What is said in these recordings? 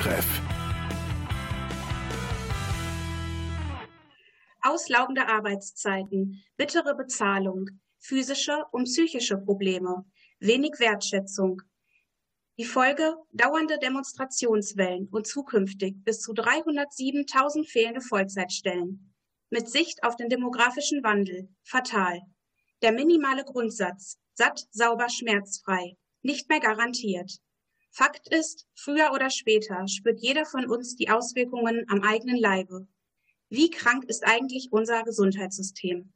Talktreff. Auslaugende Arbeitszeiten, bittere Bezahlung, physische und psychische Probleme, wenig Wertschätzung. Die Folge dauernde Demonstrationswellen und zukünftig bis zu 307.000 fehlende Vollzeitstellen. Mit Sicht auf den demografischen Wandel fatal. Der minimale Grundsatz satt, sauber, schmerzfrei nicht mehr garantiert. Fakt ist, früher oder später spürt jeder von uns die Auswirkungen am eigenen Leibe. Wie krank ist eigentlich unser Gesundheitssystem?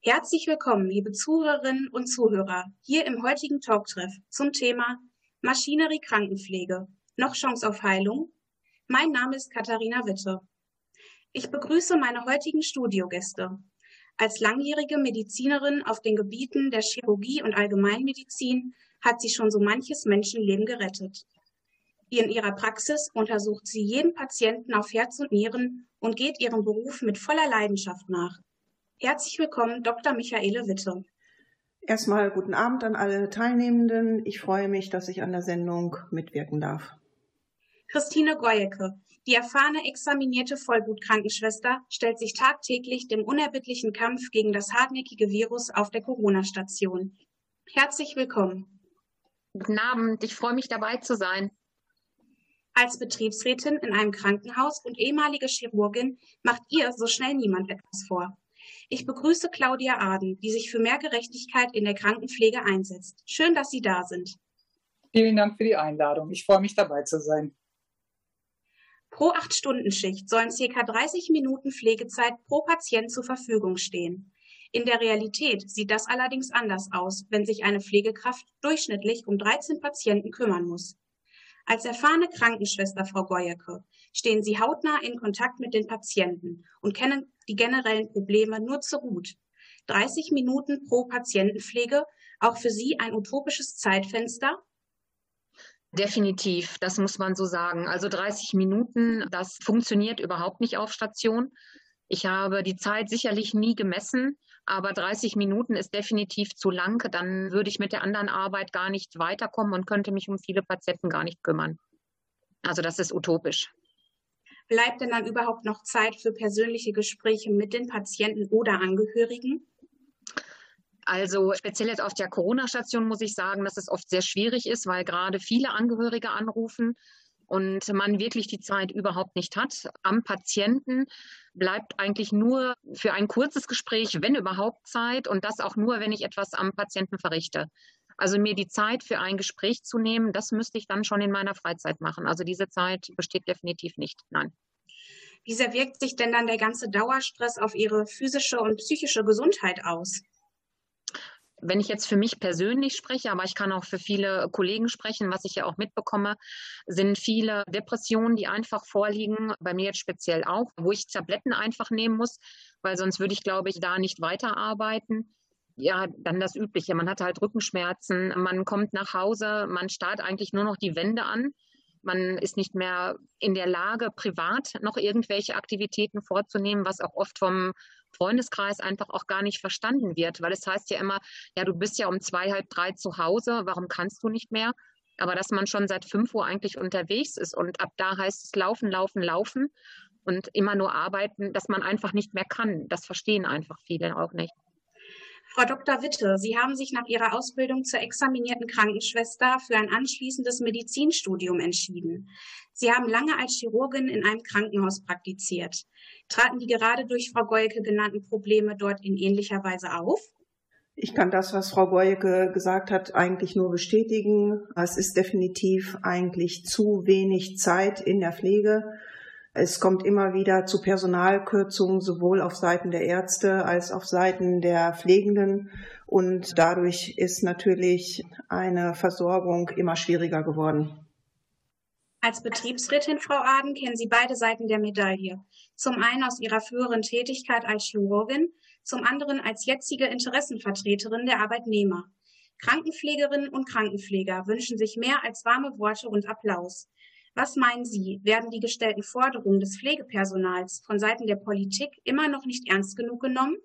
Herzlich willkommen, liebe Zuhörerinnen und Zuhörer, hier im heutigen Talktreff zum Thema Maschinerie Krankenpflege. Noch Chance auf Heilung? Mein Name ist Katharina Witte. Ich begrüße meine heutigen Studiogäste. Als langjährige Medizinerin auf den Gebieten der Chirurgie und Allgemeinmedizin hat sie schon so manches Menschenleben gerettet. In ihrer Praxis untersucht sie jeden Patienten auf Herz und Nieren und geht ihrem Beruf mit voller Leidenschaft nach. Herzlich willkommen, Dr. Michaele Witte. Erstmal guten Abend an alle Teilnehmenden. Ich freue mich, dass ich an der Sendung mitwirken darf. Christine Goyecke, die erfahrene examinierte Vollblutkrankenschwester, stellt sich tagtäglich dem unerbittlichen Kampf gegen das hartnäckige Virus auf der Corona-Station. Herzlich willkommen. Guten Abend, ich freue mich dabei zu sein. Als Betriebsrätin in einem Krankenhaus und ehemalige Chirurgin macht ihr so schnell niemand etwas vor. Ich begrüße Claudia Aden, die sich für mehr Gerechtigkeit in der Krankenpflege einsetzt. Schön, dass Sie da sind. Vielen Dank für die Einladung. Ich freue mich dabei zu sein. Pro 8-Stunden-Schicht sollen ca. 30 Minuten Pflegezeit pro Patient zur Verfügung stehen. In der Realität sieht das allerdings anders aus, wenn sich eine Pflegekraft durchschnittlich um 13 Patienten kümmern muss. Als erfahrene Krankenschwester, Frau Goyecke, stehen Sie hautnah in Kontakt mit den Patienten und kennen die generellen Probleme nur zu gut. 30 Minuten pro Patientenpflege, auch für Sie ein utopisches Zeitfenster? Definitiv, das muss man so sagen. Also 30 Minuten, das funktioniert überhaupt nicht auf Station. Ich habe die Zeit sicherlich nie gemessen, aber 30 Minuten ist definitiv zu lang. Dann würde ich mit der anderen Arbeit gar nicht weiterkommen und könnte mich um viele Patienten gar nicht kümmern. Also das ist utopisch. Bleibt denn dann überhaupt noch Zeit für persönliche Gespräche mit den Patienten oder Angehörigen? Also speziell jetzt auf der Corona-Station muss ich sagen, dass es oft sehr schwierig ist, weil gerade viele Angehörige anrufen und man wirklich die Zeit überhaupt nicht hat. Am Patienten bleibt eigentlich nur für ein kurzes Gespräch, wenn überhaupt Zeit und das auch nur, wenn ich etwas am Patienten verrichte. Also mir die Zeit für ein Gespräch zu nehmen, das müsste ich dann schon in meiner Freizeit machen. Also diese Zeit besteht definitiv nicht. Nein. Wie sehr wirkt sich denn dann der ganze Dauerstress auf Ihre physische und psychische Gesundheit aus? Wenn ich jetzt für mich persönlich spreche, aber ich kann auch für viele Kollegen sprechen, was ich ja auch mitbekomme, sind viele Depressionen, die einfach vorliegen, bei mir jetzt speziell auch, wo ich Tabletten einfach nehmen muss, weil sonst würde ich, glaube ich, da nicht weiterarbeiten. Ja, dann das Übliche. Man hat halt Rückenschmerzen, man kommt nach Hause, man starrt eigentlich nur noch die Wände an. Man ist nicht mehr in der Lage, privat noch irgendwelche Aktivitäten vorzunehmen, was auch oft vom Freundeskreis einfach auch gar nicht verstanden wird, weil es heißt ja immer, ja, du bist ja um zwei, halb drei zu Hause, warum kannst du nicht mehr? Aber dass man schon seit fünf Uhr eigentlich unterwegs ist und ab da heißt es laufen, laufen, laufen und immer nur arbeiten, dass man einfach nicht mehr kann. Das verstehen einfach viele auch nicht. Frau Dr. Witte, Sie haben sich nach Ihrer Ausbildung zur examinierten Krankenschwester für ein anschließendes Medizinstudium entschieden. Sie haben lange als Chirurgin in einem Krankenhaus praktiziert. Traten die gerade durch Frau Goyke genannten Probleme dort in ähnlicher Weise auf? Ich kann das, was Frau Goyke gesagt hat, eigentlich nur bestätigen. Es ist definitiv eigentlich zu wenig Zeit in der Pflege. Es kommt immer wieder zu Personalkürzungen, sowohl auf Seiten der Ärzte als auf Seiten der Pflegenden. Und dadurch ist natürlich eine Versorgung immer schwieriger geworden. Als Betriebsrätin, Frau Aden, kennen Sie beide Seiten der Medaille. Zum einen aus Ihrer früheren Tätigkeit als Chirurgin, zum anderen als jetzige Interessenvertreterin der Arbeitnehmer. Krankenpflegerinnen und Krankenpfleger wünschen sich mehr als warme Worte und Applaus. Was meinen Sie, werden die gestellten Forderungen des Pflegepersonals von Seiten der Politik immer noch nicht ernst genug genommen?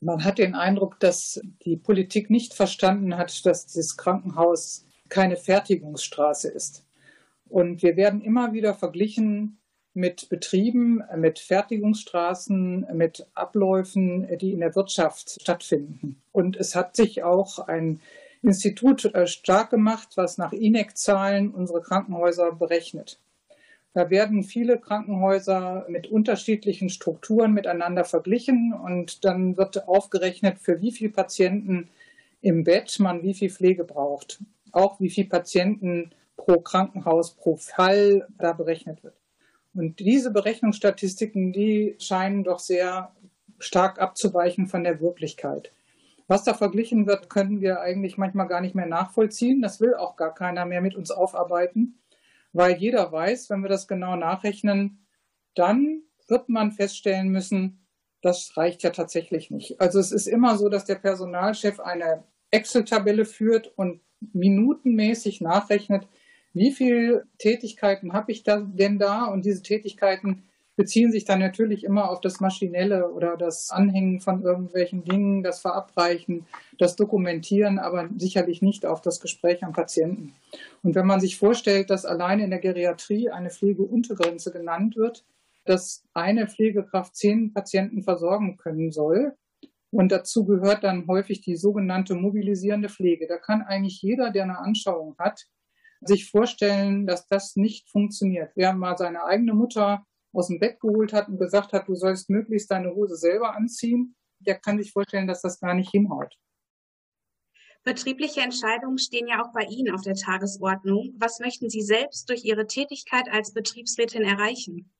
Man hat den Eindruck, dass die Politik nicht verstanden hat, dass das Krankenhaus keine Fertigungsstraße ist. Und wir werden immer wieder verglichen mit Betrieben, mit Fertigungsstraßen, mit Abläufen, die in der Wirtschaft stattfinden. Und es hat sich auch ein Institut äh, stark gemacht, was nach INEC-Zahlen unsere Krankenhäuser berechnet. Da werden viele Krankenhäuser mit unterschiedlichen Strukturen miteinander verglichen und dann wird aufgerechnet, für wie viele Patienten im Bett man wie viel Pflege braucht. Auch wie viele Patienten pro Krankenhaus, pro Fall da berechnet wird. Und diese Berechnungsstatistiken, die scheinen doch sehr stark abzuweichen von der Wirklichkeit. Was da verglichen wird, können wir eigentlich manchmal gar nicht mehr nachvollziehen. Das will auch gar keiner mehr mit uns aufarbeiten, weil jeder weiß, wenn wir das genau nachrechnen, dann wird man feststellen müssen, das reicht ja tatsächlich nicht. Also es ist immer so, dass der Personalchef eine Excel-Tabelle führt und minutenmäßig nachrechnet, wie viele Tätigkeiten habe ich denn da? Und diese Tätigkeiten beziehen sich dann natürlich immer auf das Maschinelle oder das Anhängen von irgendwelchen Dingen, das Verabreichen, das Dokumentieren, aber sicherlich nicht auf das Gespräch am Patienten. Und wenn man sich vorstellt, dass alleine in der Geriatrie eine Pflegeuntergrenze genannt wird, dass eine Pflegekraft zehn Patienten versorgen können soll, und dazu gehört dann häufig die sogenannte mobilisierende Pflege. Da kann eigentlich jeder, der eine Anschauung hat, sich vorstellen, dass das nicht funktioniert. Wer mal seine eigene Mutter aus dem Bett geholt hat und gesagt hat, du sollst möglichst deine Hose selber anziehen, der kann sich vorstellen, dass das gar nicht hinhaut. Betriebliche Entscheidungen stehen ja auch bei Ihnen auf der Tagesordnung. Was möchten Sie selbst durch Ihre Tätigkeit als Betriebsrätin erreichen?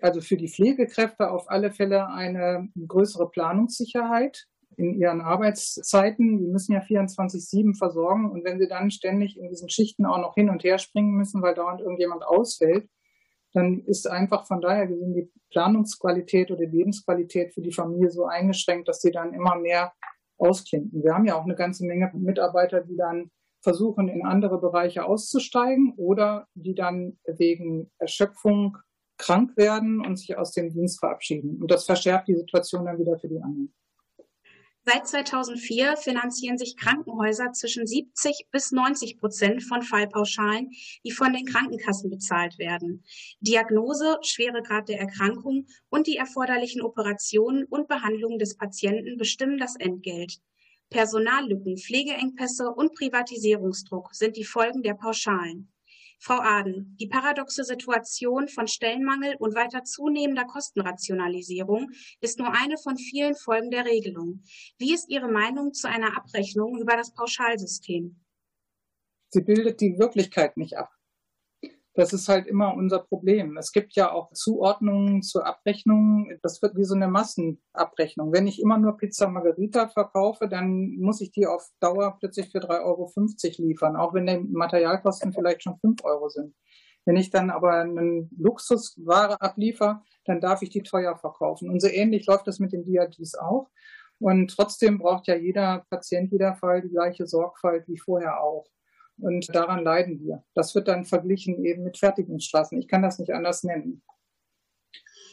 Also für die Pflegekräfte auf alle Fälle eine größere Planungssicherheit in ihren Arbeitszeiten. Die müssen ja 24-7 versorgen. Und wenn sie dann ständig in diesen Schichten auch noch hin und her springen müssen, weil dauernd irgendjemand ausfällt, dann ist einfach von daher gesehen die Planungsqualität oder die Lebensqualität für die Familie so eingeschränkt, dass sie dann immer mehr ausklinken. Wir haben ja auch eine ganze Menge Mitarbeiter, die dann versuchen, in andere Bereiche auszusteigen oder die dann wegen Erschöpfung krank werden und sich aus dem Dienst verabschieden. Und das verschärft die Situation dann wieder für die anderen. Seit 2004 finanzieren sich Krankenhäuser zwischen 70 bis 90 Prozent von Fallpauschalen, die von den Krankenkassen bezahlt werden. Diagnose, Schweregrad der Erkrankung und die erforderlichen Operationen und Behandlungen des Patienten bestimmen das Entgelt. Personallücken, Pflegeengpässe und Privatisierungsdruck sind die Folgen der Pauschalen. Frau Aden, die paradoxe Situation von Stellenmangel und weiter zunehmender Kostenrationalisierung ist nur eine von vielen Folgen der Regelung. Wie ist Ihre Meinung zu einer Abrechnung über das Pauschalsystem? Sie bildet die Wirklichkeit nicht ab. Das ist halt immer unser Problem. Es gibt ja auch Zuordnungen zur Abrechnung. Das wird wie so eine Massenabrechnung. Wenn ich immer nur Pizza Margherita verkaufe, dann muss ich die auf Dauer plötzlich für 3,50 Euro liefern, auch wenn die Materialkosten vielleicht schon 5 Euro sind. Wenn ich dann aber eine Luxusware abliefer, dann darf ich die teuer verkaufen. Und so ähnlich läuft das mit den DRGs auch. Und trotzdem braucht ja jeder Patient, jeder Fall die gleiche Sorgfalt wie vorher auch. Und daran leiden wir. Das wird dann verglichen eben mit Fertigungsstraßen. Ich kann das nicht anders nennen.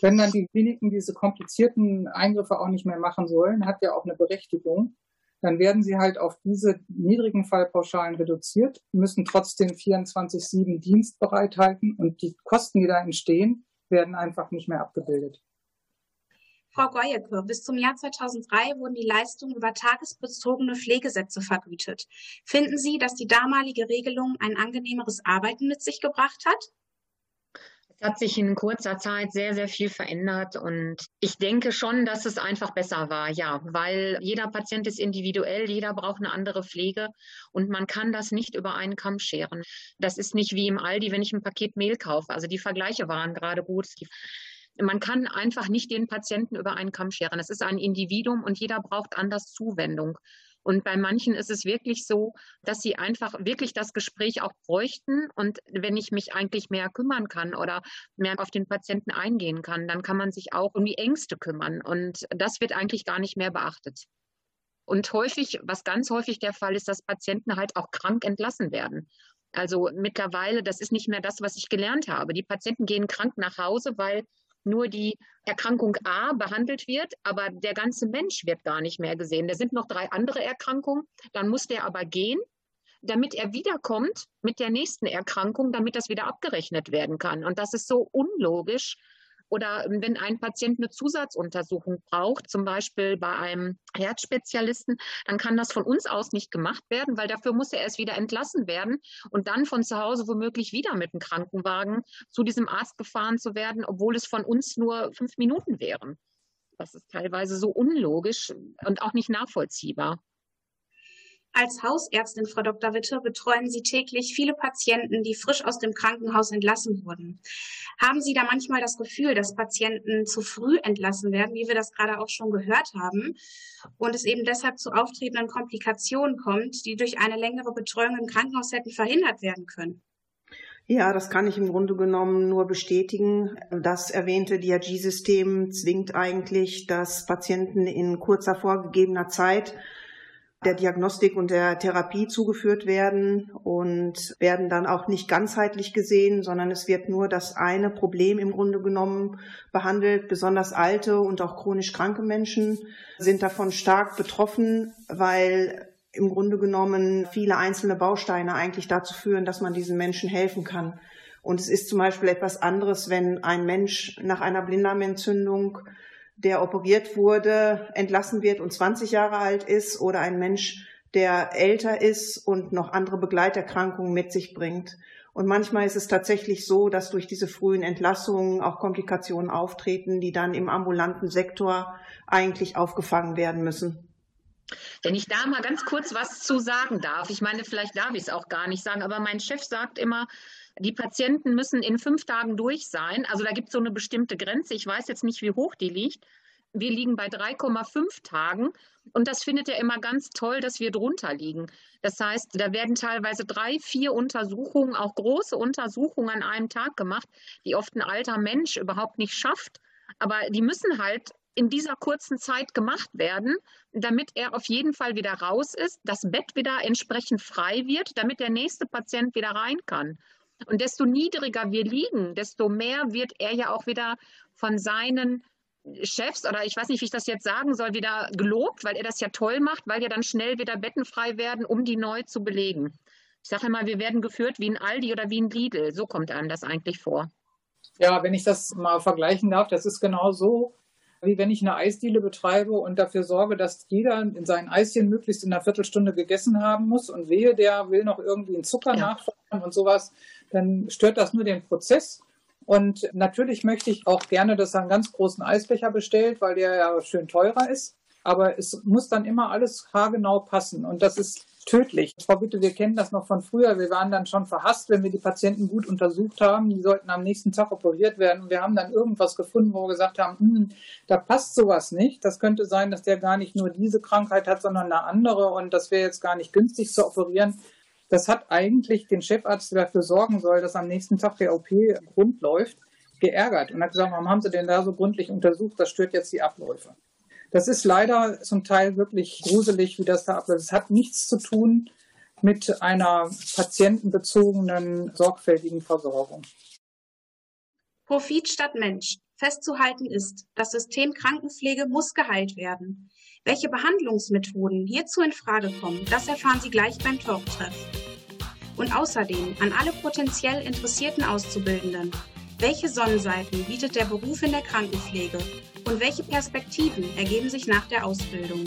Wenn dann die Kliniken diese komplizierten Eingriffe auch nicht mehr machen sollen, hat ja auch eine Berechtigung, dann werden sie halt auf diese niedrigen Fallpauschalen reduziert, müssen trotzdem 24-7 Dienst bereithalten und die Kosten, die da entstehen, werden einfach nicht mehr abgebildet. Frau Goyeke, bis zum Jahr 2003 wurden die Leistungen über tagesbezogene Pflegesätze vergütet. Finden Sie, dass die damalige Regelung ein angenehmeres Arbeiten mit sich gebracht hat? Es hat sich in kurzer Zeit sehr, sehr viel verändert und ich denke schon, dass es einfach besser war, ja, weil jeder Patient ist individuell, jeder braucht eine andere Pflege und man kann das nicht über einen Kamm scheren. Das ist nicht wie im Aldi, wenn ich ein Paket Mehl kaufe. Also die Vergleiche waren gerade gut man kann einfach nicht den Patienten über einen Kamm scheren. Es ist ein Individuum und jeder braucht anders Zuwendung. Und bei manchen ist es wirklich so, dass sie einfach wirklich das Gespräch auch bräuchten. Und wenn ich mich eigentlich mehr kümmern kann oder mehr auf den Patienten eingehen kann, dann kann man sich auch um die Ängste kümmern. Und das wird eigentlich gar nicht mehr beachtet. Und häufig, was ganz häufig der Fall ist, dass Patienten halt auch krank entlassen werden. Also mittlerweile, das ist nicht mehr das, was ich gelernt habe. Die Patienten gehen krank nach Hause, weil nur die Erkrankung A behandelt wird, aber der ganze Mensch wird gar nicht mehr gesehen. Da sind noch drei andere Erkrankungen, dann muss der aber gehen. damit er wiederkommt mit der nächsten Erkrankung, damit das wieder abgerechnet werden kann. Und das ist so unlogisch. Oder ähm, wenn ein Patient eine Zusatzuntersuchung braucht, zum Beispiel bei einem Herzspezialisten, dann kann das von uns aus nicht gemacht werden, weil dafür muss er erst wieder entlassen werden und dann von zu Hause womöglich wieder mit einem Krankenwagen zu diesem Arzt gefahren zu werden, obwohl es von uns nur fünf Minuten wären. Das ist teilweise so unlogisch und auch nicht nachvollziehbar. Als Hausärztin, Frau Dr. Witte, betreuen Sie täglich viele Patienten, die frisch aus dem Krankenhaus entlassen wurden. Haben Sie da manchmal das Gefühl, dass Patienten zu früh entlassen werden, wie wir das gerade auch schon gehört haben, und es eben deshalb zu auftretenden Komplikationen kommt, die durch eine längere Betreuung im Krankenhaus hätten verhindert werden können? Ja, das kann ich im Grunde genommen nur bestätigen. Das erwähnte DRG-System zwingt eigentlich, dass Patienten in kurzer vorgegebener Zeit der Diagnostik und der Therapie zugeführt werden und werden dann auch nicht ganzheitlich gesehen, sondern es wird nur das eine Problem im Grunde genommen behandelt. Besonders alte und auch chronisch kranke Menschen sind davon stark betroffen, weil im Grunde genommen viele einzelne Bausteine eigentlich dazu führen, dass man diesen Menschen helfen kann. Und es ist zum Beispiel etwas anderes, wenn ein Mensch nach einer Blinddarmentzündung der operiert wurde, entlassen wird und 20 Jahre alt ist oder ein Mensch, der älter ist und noch andere Begleiterkrankungen mit sich bringt. Und manchmal ist es tatsächlich so, dass durch diese frühen Entlassungen auch Komplikationen auftreten, die dann im ambulanten Sektor eigentlich aufgefangen werden müssen. Wenn ich da mal ganz kurz was zu sagen darf, ich meine, vielleicht darf ich es auch gar nicht sagen, aber mein Chef sagt immer, die Patienten müssen in fünf Tagen durch sein. Also da gibt es so eine bestimmte Grenze. Ich weiß jetzt nicht, wie hoch die liegt. Wir liegen bei 3,5 Tagen. Und das findet er immer ganz toll, dass wir drunter liegen. Das heißt, da werden teilweise drei, vier Untersuchungen, auch große Untersuchungen an einem Tag gemacht, die oft ein alter Mensch überhaupt nicht schafft. Aber die müssen halt in dieser kurzen Zeit gemacht werden, damit er auf jeden Fall wieder raus ist, das Bett wieder entsprechend frei wird, damit der nächste Patient wieder rein kann. Und desto niedriger wir liegen, desto mehr wird er ja auch wieder von seinen Chefs oder ich weiß nicht, wie ich das jetzt sagen soll, wieder gelobt, weil er das ja toll macht, weil ja dann schnell wieder bettenfrei werden, um die neu zu belegen. Ich sage immer, wir werden geführt wie ein Aldi oder wie ein Lidl. So kommt einem das eigentlich vor. Ja, wenn ich das mal vergleichen darf, das ist genau so, wie wenn ich eine Eisdiele betreibe und dafür sorge, dass jeder in seinen Eischen möglichst in einer Viertelstunde gegessen haben muss und wehe, der will noch irgendwie einen Zucker ja. nachfragen und sowas dann stört das nur den Prozess. Und natürlich möchte ich auch gerne, dass er einen ganz großen Eisbecher bestellt, weil der ja schön teurer ist. Aber es muss dann immer alles haargenau passen. Und das ist tödlich. Frau Bitte, wir kennen das noch von früher. Wir waren dann schon verhasst, wenn wir die Patienten gut untersucht haben. Die sollten am nächsten Tag operiert werden. Und wir haben dann irgendwas gefunden, wo wir gesagt haben, hm, da passt sowas nicht. Das könnte sein, dass der gar nicht nur diese Krankheit hat, sondern eine andere. Und das wäre jetzt gar nicht günstig zu operieren. Das hat eigentlich den Chefarzt, der dafür sorgen soll, dass am nächsten Tag der OP rund läuft, geärgert und hat gesagt, warum haben Sie denn da so gründlich untersucht? Das stört jetzt die Abläufe. Das ist leider zum Teil wirklich gruselig, wie das da abläuft. Es hat nichts zu tun mit einer patientenbezogenen, sorgfältigen Versorgung. Profit statt Mensch. Festzuhalten ist, das System Krankenpflege muss geheilt werden. Welche Behandlungsmethoden hierzu in Frage kommen, das erfahren Sie gleich beim Talktreff. Und außerdem an alle potenziell interessierten Auszubildenden. Welche Sonnenseiten bietet der Beruf in der Krankenpflege und welche Perspektiven ergeben sich nach der Ausbildung?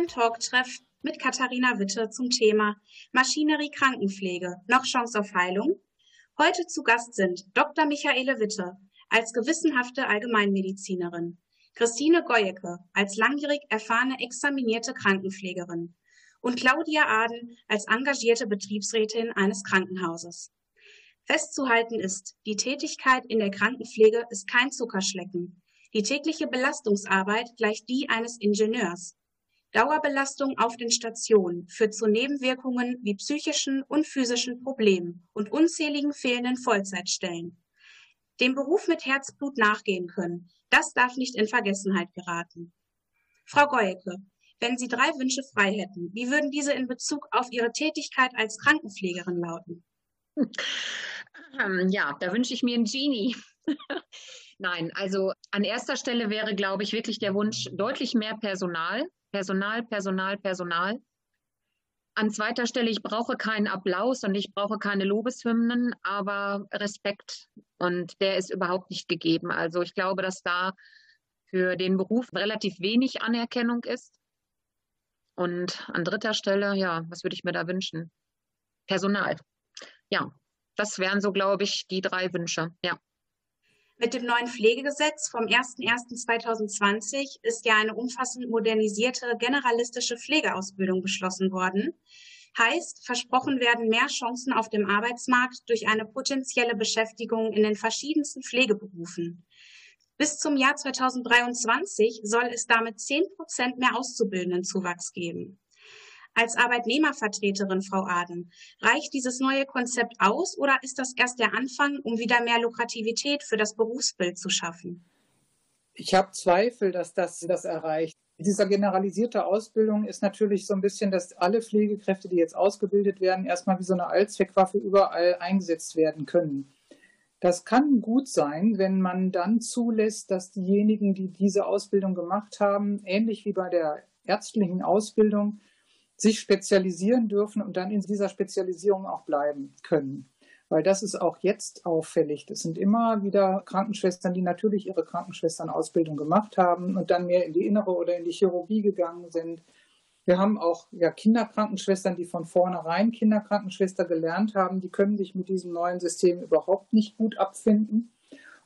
Beim Talktreff mit Katharina Witte zum Thema Maschinerie Krankenpflege, noch Chance auf Heilung? Heute zu Gast sind Dr. Michaele Witte als gewissenhafte Allgemeinmedizinerin, Christine Goyecke als langjährig erfahrene examinierte Krankenpflegerin und Claudia Aden als engagierte Betriebsrätin eines Krankenhauses. Festzuhalten ist, die Tätigkeit in der Krankenpflege ist kein Zuckerschlecken. Die tägliche Belastungsarbeit gleicht die eines Ingenieurs. Dauerbelastung auf den Stationen führt zu Nebenwirkungen wie psychischen und physischen Problemen und unzähligen fehlenden Vollzeitstellen. Dem Beruf mit Herzblut nachgehen können, das darf nicht in Vergessenheit geraten. Frau Goyeke, wenn Sie drei Wünsche frei hätten, wie würden diese in Bezug auf Ihre Tätigkeit als Krankenpflegerin lauten? Ähm, ja, da wünsche ich mir einen Genie. Nein, also an erster Stelle wäre, glaube ich, wirklich der Wunsch deutlich mehr Personal. Personal, Personal, Personal. An zweiter Stelle, ich brauche keinen Applaus und ich brauche keine Lobeshymnen, aber Respekt. Und der ist überhaupt nicht gegeben. Also ich glaube, dass da für den Beruf relativ wenig Anerkennung ist. Und an dritter Stelle, ja, was würde ich mir da wünschen? Personal. Ja, das wären so, glaube ich, die drei Wünsche. Ja. Mit dem neuen Pflegegesetz vom 01.01.2020 ist ja eine umfassend modernisierte generalistische Pflegeausbildung beschlossen worden. Heißt, versprochen werden mehr Chancen auf dem Arbeitsmarkt durch eine potenzielle Beschäftigung in den verschiedensten Pflegeberufen. Bis zum Jahr 2023 soll es damit 10 Prozent mehr Auszubildendenzuwachs geben. Als Arbeitnehmervertreterin, Frau Aden, reicht dieses neue Konzept aus oder ist das erst der Anfang, um wieder mehr Lukrativität für das Berufsbild zu schaffen? Ich habe Zweifel, dass das das erreicht. Dieser generalisierte Ausbildung ist natürlich so ein bisschen, dass alle Pflegekräfte, die jetzt ausgebildet werden, erstmal wie so eine Allzweckwaffe überall eingesetzt werden können. Das kann gut sein, wenn man dann zulässt, dass diejenigen, die diese Ausbildung gemacht haben, ähnlich wie bei der ärztlichen Ausbildung, sich spezialisieren dürfen und dann in dieser Spezialisierung auch bleiben können. Weil das ist auch jetzt auffällig. Das sind immer wieder Krankenschwestern, die natürlich ihre Krankenschwesternausbildung gemacht haben und dann mehr in die Innere oder in die Chirurgie gegangen sind wir haben auch ja, Kinderkrankenschwestern, die von vornherein Kinderkrankenschwester gelernt haben. Die können sich mit diesem neuen System überhaupt nicht gut abfinden.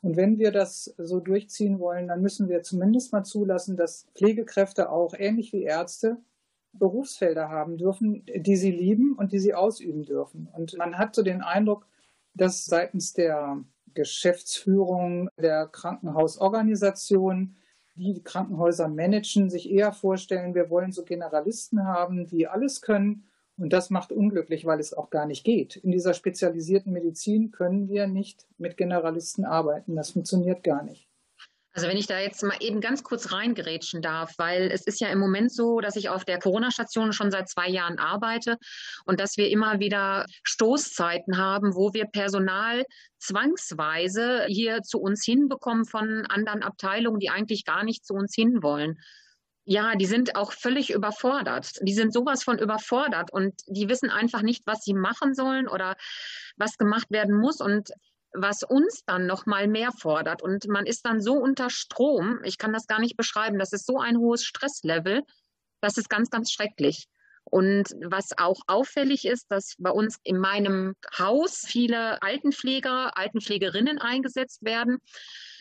Und wenn wir das so durchziehen wollen, dann müssen wir zumindest mal zulassen, dass Pflegekräfte auch ähnlich wie Ärzte Berufsfelder haben dürfen, die sie lieben und die sie ausüben dürfen. Und man hat so den Eindruck, dass seitens der Geschäftsführung der Krankenhausorganisation die Krankenhäuser managen, sich eher vorstellen, wir wollen so Generalisten haben, die alles können. Und das macht unglücklich, weil es auch gar nicht geht. In dieser spezialisierten Medizin können wir nicht mit Generalisten arbeiten. Das funktioniert gar nicht. Also wenn ich da jetzt mal eben ganz kurz reingerätschen darf, weil es ist ja im Moment so, dass ich auf der Corona-Station schon seit zwei Jahren arbeite und dass wir immer wieder Stoßzeiten haben, wo wir Personal zwangsweise hier zu uns hinbekommen von anderen Abteilungen, die eigentlich gar nicht zu uns hinwollen. Ja, die sind auch völlig überfordert. Die sind sowas von überfordert und die wissen einfach nicht, was sie machen sollen oder was gemacht werden muss. Und was uns dann noch mal mehr fordert. Und man ist dann so unter Strom, ich kann das gar nicht beschreiben, das ist so ein hohes Stresslevel, das ist ganz, ganz schrecklich. Und was auch auffällig ist, dass bei uns in meinem Haus viele Altenpfleger, Altenpflegerinnen eingesetzt werden,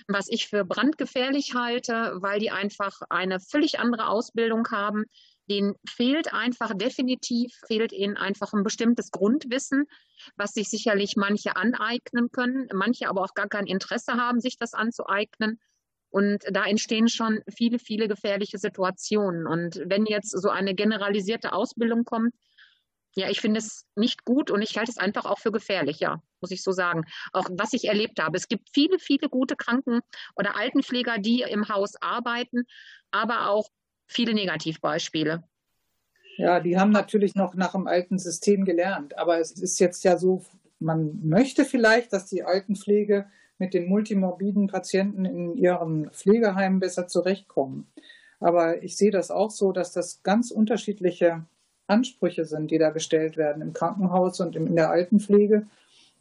was ich für brandgefährlich halte, weil die einfach eine völlig andere Ausbildung haben. Denen fehlt einfach definitiv, fehlt ihnen einfach ein bestimmtes Grundwissen, was sich sicherlich manche aneignen können, manche aber auch gar kein Interesse haben, sich das anzueignen. Und da entstehen schon viele, viele gefährliche Situationen. Und wenn jetzt so eine generalisierte Ausbildung kommt, ja, ich finde es nicht gut und ich halte es einfach auch für gefährlich, ja, muss ich so sagen. Auch was ich erlebt habe. Es gibt viele, viele gute Kranken- oder Altenpfleger, die im Haus arbeiten, aber auch viele Negativbeispiele. Ja, die haben natürlich noch nach dem alten System gelernt. Aber es ist jetzt ja so, man möchte vielleicht, dass die Altenpflege mit den multimorbiden Patienten in ihren Pflegeheimen besser zurechtkommen. Aber ich sehe das auch so, dass das ganz unterschiedliche Ansprüche sind, die da gestellt werden im Krankenhaus und in der Altenpflege.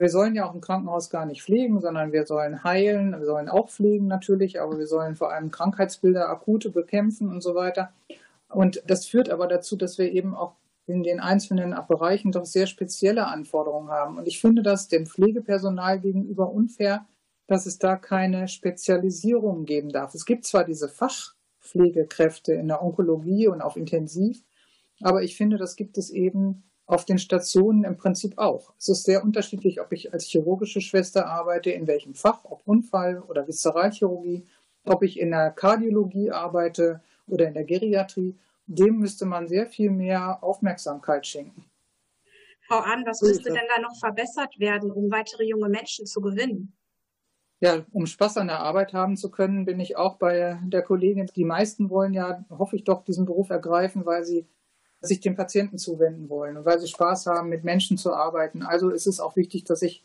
Wir sollen ja auch im Krankenhaus gar nicht pflegen, sondern wir sollen heilen, wir sollen auch pflegen natürlich, aber wir sollen vor allem Krankheitsbilder, akute bekämpfen und so weiter. Und das führt aber dazu, dass wir eben auch in den einzelnen Bereichen doch sehr spezielle Anforderungen haben. Und ich finde das dem Pflegepersonal gegenüber unfair, dass es da keine Spezialisierung geben darf. Es gibt zwar diese Fachpflegekräfte in der Onkologie und auf Intensiv, aber ich finde, das gibt es eben auf den Stationen im Prinzip auch. Es ist sehr unterschiedlich, ob ich als chirurgische Schwester arbeite, in welchem Fach, ob Unfall oder Viszeralchirurgie, ob ich in der Kardiologie arbeite oder in der Geriatrie. Dem müsste man sehr viel mehr Aufmerksamkeit schenken. Frau Ahn, was müsste denn da noch verbessert werden, um weitere junge Menschen zu gewinnen? Ja, um Spaß an der Arbeit haben zu können, bin ich auch bei der Kollegin. Die meisten wollen ja, hoffe ich doch, diesen Beruf ergreifen, weil sie sich dem Patienten zuwenden wollen und weil sie Spaß haben, mit Menschen zu arbeiten. Also ist es auch wichtig, dass ich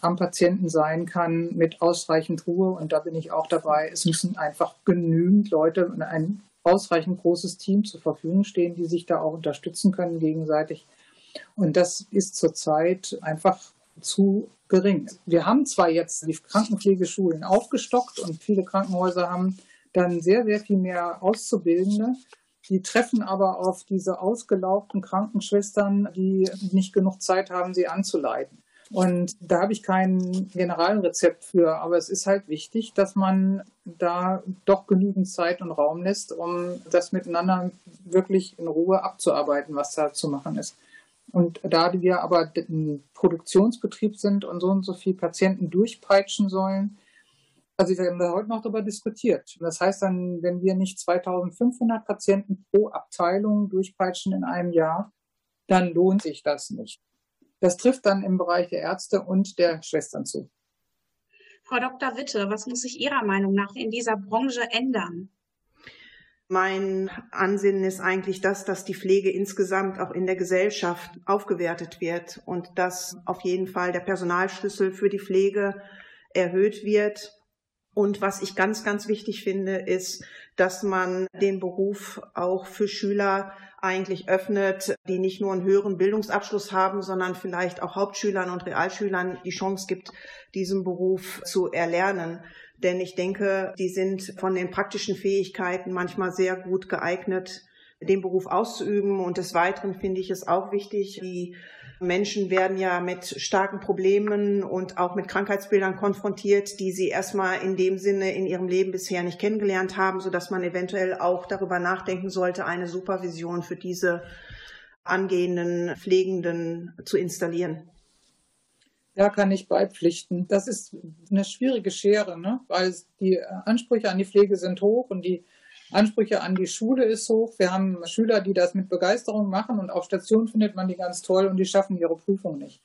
am Patienten sein kann mit ausreichend Ruhe und da bin ich auch dabei. Es müssen einfach genügend Leute und ein ausreichend großes Team zur Verfügung stehen, die sich da auch unterstützen können gegenseitig. Und das ist zurzeit einfach zu gering. Wir haben zwar jetzt die Krankenpflegeschulen aufgestockt und viele Krankenhäuser haben dann sehr, sehr viel mehr Auszubildende. Die treffen aber auf diese ausgelaugten Krankenschwestern, die nicht genug Zeit haben, sie anzuleiten. Und da habe ich kein Generalrezept für, aber es ist halt wichtig, dass man da doch genügend Zeit und Raum lässt, um das miteinander wirklich in Ruhe abzuarbeiten, was da zu machen ist. Und da wir aber ein Produktionsbetrieb sind und so und so viele Patienten durchpeitschen sollen, also wir haben da heute noch darüber diskutiert. Das heißt dann, wenn wir nicht 2500 Patienten pro Abteilung durchpeitschen in einem Jahr, dann lohnt sich das nicht. Das trifft dann im Bereich der Ärzte und der Schwestern zu. Frau Dr. Witte, was muss sich Ihrer Meinung nach in dieser Branche ändern? Mein Ansinnen ist eigentlich das, dass die Pflege insgesamt auch in der Gesellschaft aufgewertet wird und dass auf jeden Fall der Personalschlüssel für die Pflege erhöht wird und was ich ganz, ganz wichtig finde, ist, dass man den Beruf auch für Schüler eigentlich öffnet, die nicht nur einen höheren Bildungsabschluss haben, sondern vielleicht auch Hauptschülern und Realschülern die Chance gibt, diesen Beruf zu erlernen. Denn ich denke, die sind von den praktischen Fähigkeiten manchmal sehr gut geeignet, den Beruf auszuüben. Und des Weiteren finde ich es auch wichtig, die Menschen werden ja mit starken Problemen und auch mit Krankheitsbildern konfrontiert, die sie erstmal in dem Sinne in ihrem Leben bisher nicht kennengelernt haben, sodass man eventuell auch darüber nachdenken sollte, eine Supervision für diese angehenden Pflegenden zu installieren. Ja, kann ich beipflichten. Das ist eine schwierige Schere, ne? weil die Ansprüche an die Pflege sind hoch und die Ansprüche an die Schule ist hoch. Wir haben Schüler, die das mit Begeisterung machen und auf Station findet man die ganz toll und die schaffen ihre Prüfung nicht.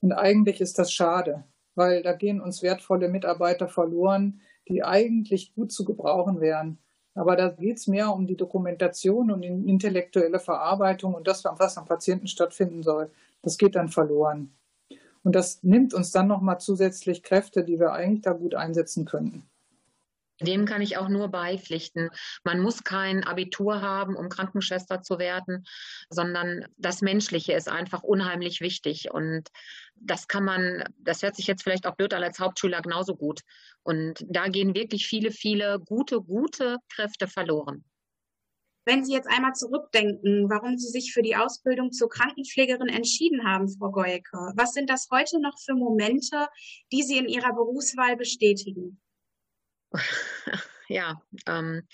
Und eigentlich ist das schade, weil da gehen uns wertvolle Mitarbeiter verloren, die eigentlich gut zu gebrauchen wären. Aber da geht es mehr um die Dokumentation und die intellektuelle Verarbeitung und das, was am Patienten stattfinden soll. Das geht dann verloren. Und das nimmt uns dann nochmal zusätzlich Kräfte, die wir eigentlich da gut einsetzen könnten. Dem kann ich auch nur beipflichten. Man muss kein Abitur haben, um Krankenschwester zu werden, sondern das Menschliche ist einfach unheimlich wichtig. Und das kann man, das hört sich jetzt vielleicht auch blöd an als Hauptschüler genauso gut. Und da gehen wirklich viele, viele gute, gute Kräfte verloren. Wenn Sie jetzt einmal zurückdenken, warum Sie sich für die Ausbildung zur Krankenpflegerin entschieden haben, Frau Goyke, was sind das heute noch für Momente, die Sie in Ihrer Berufswahl bestätigen? ja, ähm,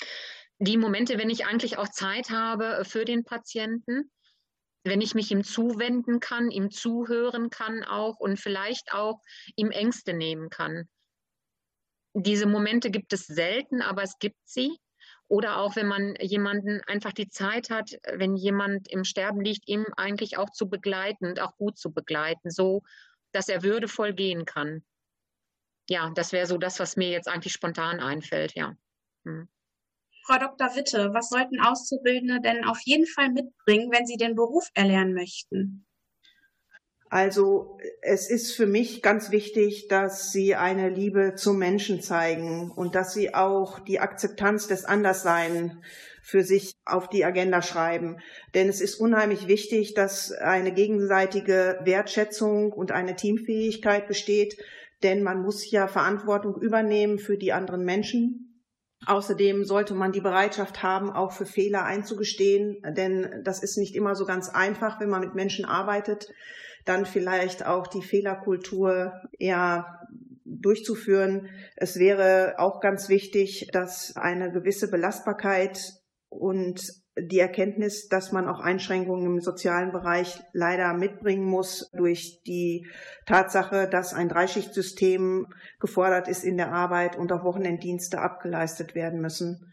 die Momente, wenn ich eigentlich auch Zeit habe für den Patienten, wenn ich mich ihm zuwenden kann, ihm zuhören kann auch und vielleicht auch ihm Ängste nehmen kann. Diese Momente gibt es selten, aber es gibt sie. Oder auch wenn man jemanden einfach die Zeit hat, wenn jemand im Sterben liegt, ihm eigentlich auch zu begleiten und auch gut zu begleiten, so dass er würdevoll gehen kann ja, das wäre so das, was mir jetzt eigentlich spontan einfällt, ja. Hm. Frau Dr. Witte, was sollten Auszubildende denn auf jeden Fall mitbringen, wenn sie den Beruf erlernen möchten? Also es ist für mich ganz wichtig, dass sie eine Liebe zum Menschen zeigen und dass sie auch die Akzeptanz des Anderssein für sich auf die Agenda schreiben. Denn es ist unheimlich wichtig, dass eine gegenseitige Wertschätzung und eine Teamfähigkeit besteht, denn man muss ja Verantwortung übernehmen für die anderen Menschen. Außerdem sollte man die Bereitschaft haben, auch für Fehler einzugestehen, denn das ist nicht immer so ganz einfach, wenn man mit Menschen arbeitet, dann vielleicht auch die Fehlerkultur eher durchzuführen. Es wäre auch ganz wichtig, dass eine gewisse Belastbarkeit und die Erkenntnis, dass man auch Einschränkungen im sozialen Bereich leider mitbringen muss durch die Tatsache, dass ein Dreischichtsystem gefordert ist in der Arbeit und auch Wochenenddienste abgeleistet werden müssen.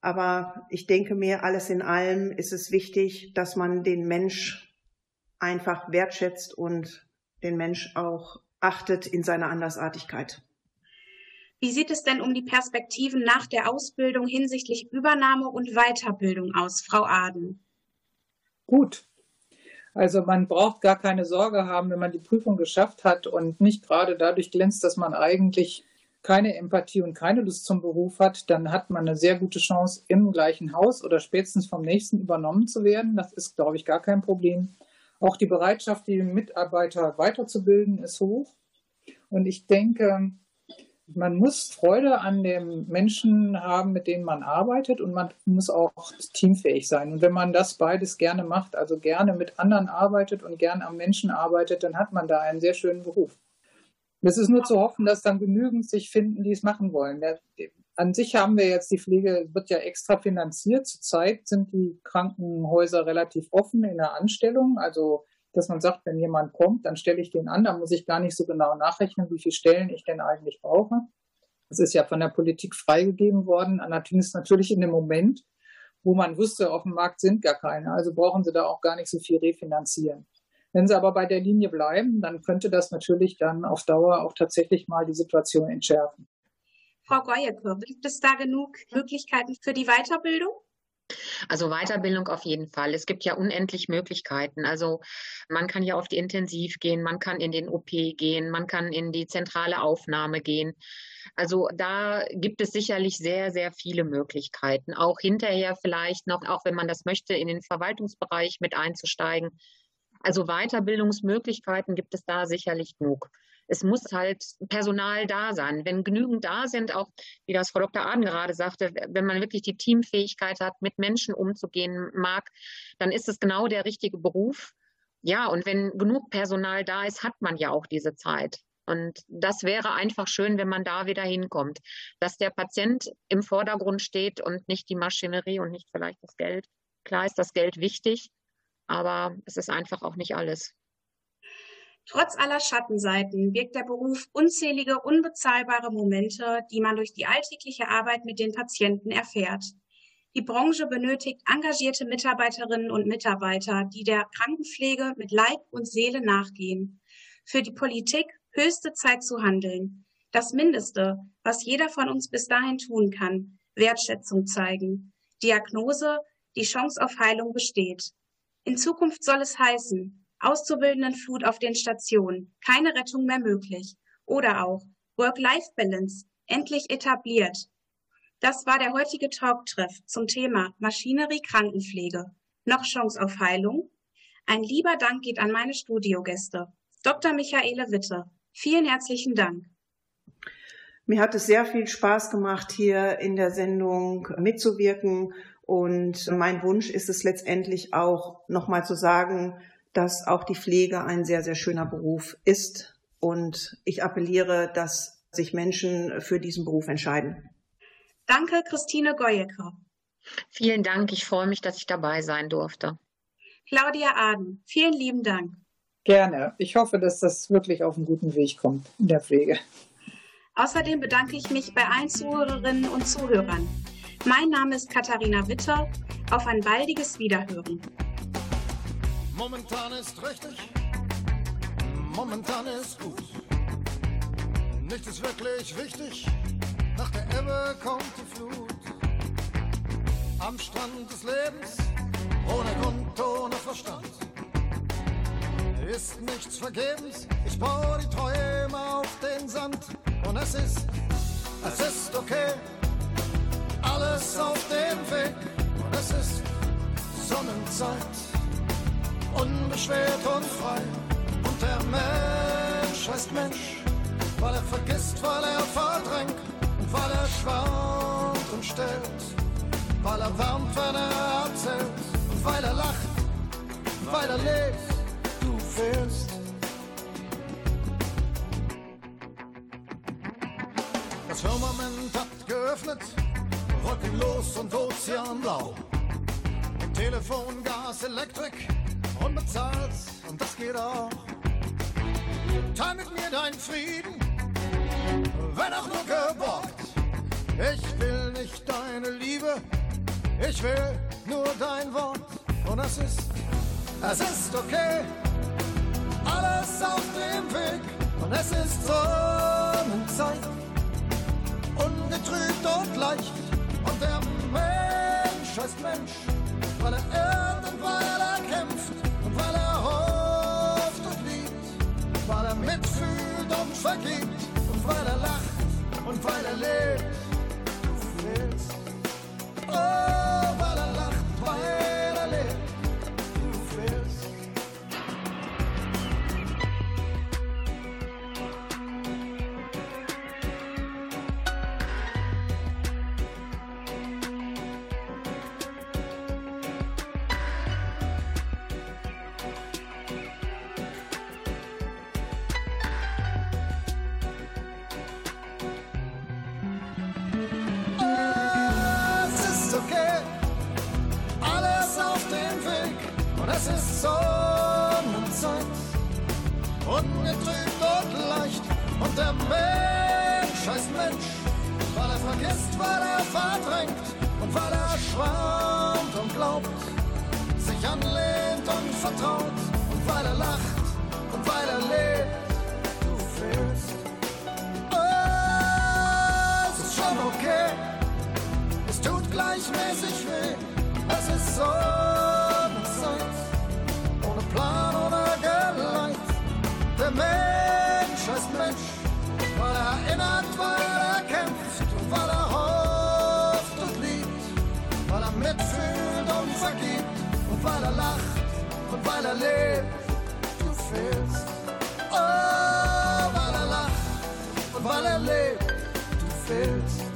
Aber ich denke mir, alles in allem ist es wichtig, dass man den Mensch einfach wertschätzt und den Mensch auch achtet in seiner Andersartigkeit. Wie sieht es denn um die Perspektiven nach der Ausbildung hinsichtlich Übernahme und Weiterbildung aus, Frau Aden? Gut. Also man braucht gar keine Sorge haben, wenn man die Prüfung geschafft hat und nicht gerade dadurch glänzt, dass man eigentlich keine Empathie und keine Lust zum Beruf hat, dann hat man eine sehr gute Chance, im gleichen Haus oder spätestens vom nächsten übernommen zu werden. Das ist, glaube ich, gar kein Problem. Auch die Bereitschaft, die Mitarbeiter weiterzubilden, ist hoch. Und ich denke, man muss Freude an den Menschen haben, mit denen man arbeitet und man muss auch teamfähig sein. Und wenn man das beides gerne macht, also gerne mit anderen arbeitet und gerne am Menschen arbeitet, dann hat man da einen sehr schönen Beruf. Es ist nur zu hoffen, dass dann genügend sich finden, die es machen wollen. An sich haben wir jetzt die Pflege, wird ja extra finanziert. Zurzeit sind die Krankenhäuser relativ offen in der Anstellung. Also dass man sagt, wenn jemand kommt, dann stelle ich den an, da muss ich gar nicht so genau nachrechnen, wie viele Stellen ich denn eigentlich brauche. Das ist ja von der Politik freigegeben worden, allerdings natürlich in dem Moment, wo man wusste, auf dem Markt sind gar keine, also brauchen sie da auch gar nicht so viel refinanzieren. Wenn sie aber bei der Linie bleiben, dann könnte das natürlich dann auf Dauer auch tatsächlich mal die Situation entschärfen. Frau Goyeke, gibt es da genug Möglichkeiten für die Weiterbildung? Also Weiterbildung auf jeden Fall. Es gibt ja unendlich Möglichkeiten. Also man kann ja auf die Intensiv gehen, man kann in den OP gehen, man kann in die zentrale Aufnahme gehen. Also da gibt es sicherlich sehr, sehr viele Möglichkeiten. Auch hinterher vielleicht noch, auch wenn man das möchte, in den Verwaltungsbereich mit einzusteigen. Also Weiterbildungsmöglichkeiten gibt es da sicherlich genug es muss halt Personal da sein. Wenn genügend da sind, auch wie das Frau Dr. Aden gerade sagte, wenn man wirklich die Teamfähigkeit hat, mit Menschen umzugehen mag, dann ist es genau der richtige Beruf. Ja, und wenn genug Personal da ist, hat man ja auch diese Zeit. Und das wäre einfach schön, wenn man da wieder hinkommt, dass der Patient im Vordergrund steht und nicht die Maschinerie und nicht vielleicht das Geld. Klar ist das Geld wichtig, aber es ist einfach auch nicht alles. Trotz aller Schattenseiten birgt der Beruf unzählige unbezahlbare Momente, die man durch die alltägliche Arbeit mit den Patienten erfährt. Die Branche benötigt engagierte Mitarbeiterinnen und Mitarbeiter, die der Krankenpflege mit Leib und Seele nachgehen. Für die Politik höchste Zeit zu handeln. Das Mindeste, was jeder von uns bis dahin tun kann, Wertschätzung zeigen. Diagnose, die Chance auf Heilung besteht. In Zukunft soll es heißen, Auszubildendenflut auf den Stationen, keine Rettung mehr möglich. Oder auch Work-Life-Balance, endlich etabliert. Das war der heutige Talktreff zum Thema Maschinerie Krankenpflege. Noch Chance auf Heilung? Ein lieber Dank geht an meine Studiogäste. Dr. Michaele Witte, vielen herzlichen Dank. Mir hat es sehr viel Spaß gemacht, hier in der Sendung mitzuwirken. Und mein Wunsch ist es letztendlich auch, nochmal zu sagen, dass auch die Pflege ein sehr, sehr schöner Beruf ist. Und ich appelliere, dass sich Menschen für diesen Beruf entscheiden. Danke, Christine Goyecker. Vielen Dank. Ich freue mich, dass ich dabei sein durfte. Claudia Aden, vielen lieben Dank. Gerne. Ich hoffe, dass das wirklich auf einen guten Weg kommt in der Pflege. Außerdem bedanke ich mich bei allen Zuhörerinnen und Zuhörern. Mein Name ist Katharina Witter. Auf ein baldiges Wiederhören. Momentan ist richtig, momentan ist gut. Nichts ist wirklich wichtig, nach der Ebbe kommt die Flut. Am Strand des Lebens, ohne Grund, ohne Verstand. Ist nichts vergebens, ich baue die Träume auf den Sand. Und es ist, es ist okay, alles auf dem Weg. Und es ist Sonnenzeit unbeschwert und frei. Und der Mensch heißt Mensch, weil er vergisst, weil er verdrängt und weil er schwankt stellt, weil er wärmt, wenn er erzählt, und weil er lacht, weil er lebt, du fehlst. Das Firmament hat geöffnet, wolkenlos und ozeanblau. Telefon, Gas, Elektrik, unbezahlt, und das geht auch. Teil mit mir deinen Frieden, wenn auch nur geborgt. Ich will nicht deine Liebe, ich will nur dein Wort. Und es ist, es ist okay, alles auf dem Weg. Und es ist Sonnenzeit, ungetrübt und leicht. Und der Mensch heißt Mensch, weil er irrt und er kämpft mitfühlt und weil er lacht und weil er lebt. Du fehlst. Oh, weil ungetrübt und leicht und der Mensch heißt Mensch, weil er vergisst, weil er verdrängt und weil er schwärmt und glaubt, sich anlehnt und vertraut und weil er lacht und weil er lebt, du fehlst. Oh, es ist schon okay. Es tut gleichmäßig weh, es ist Sonnenzeit, mitfühlt und vergibt und weil er lacht und weil er lebt. Du fehlst, oh, weil er lacht und weil er lebt. Du fehlst.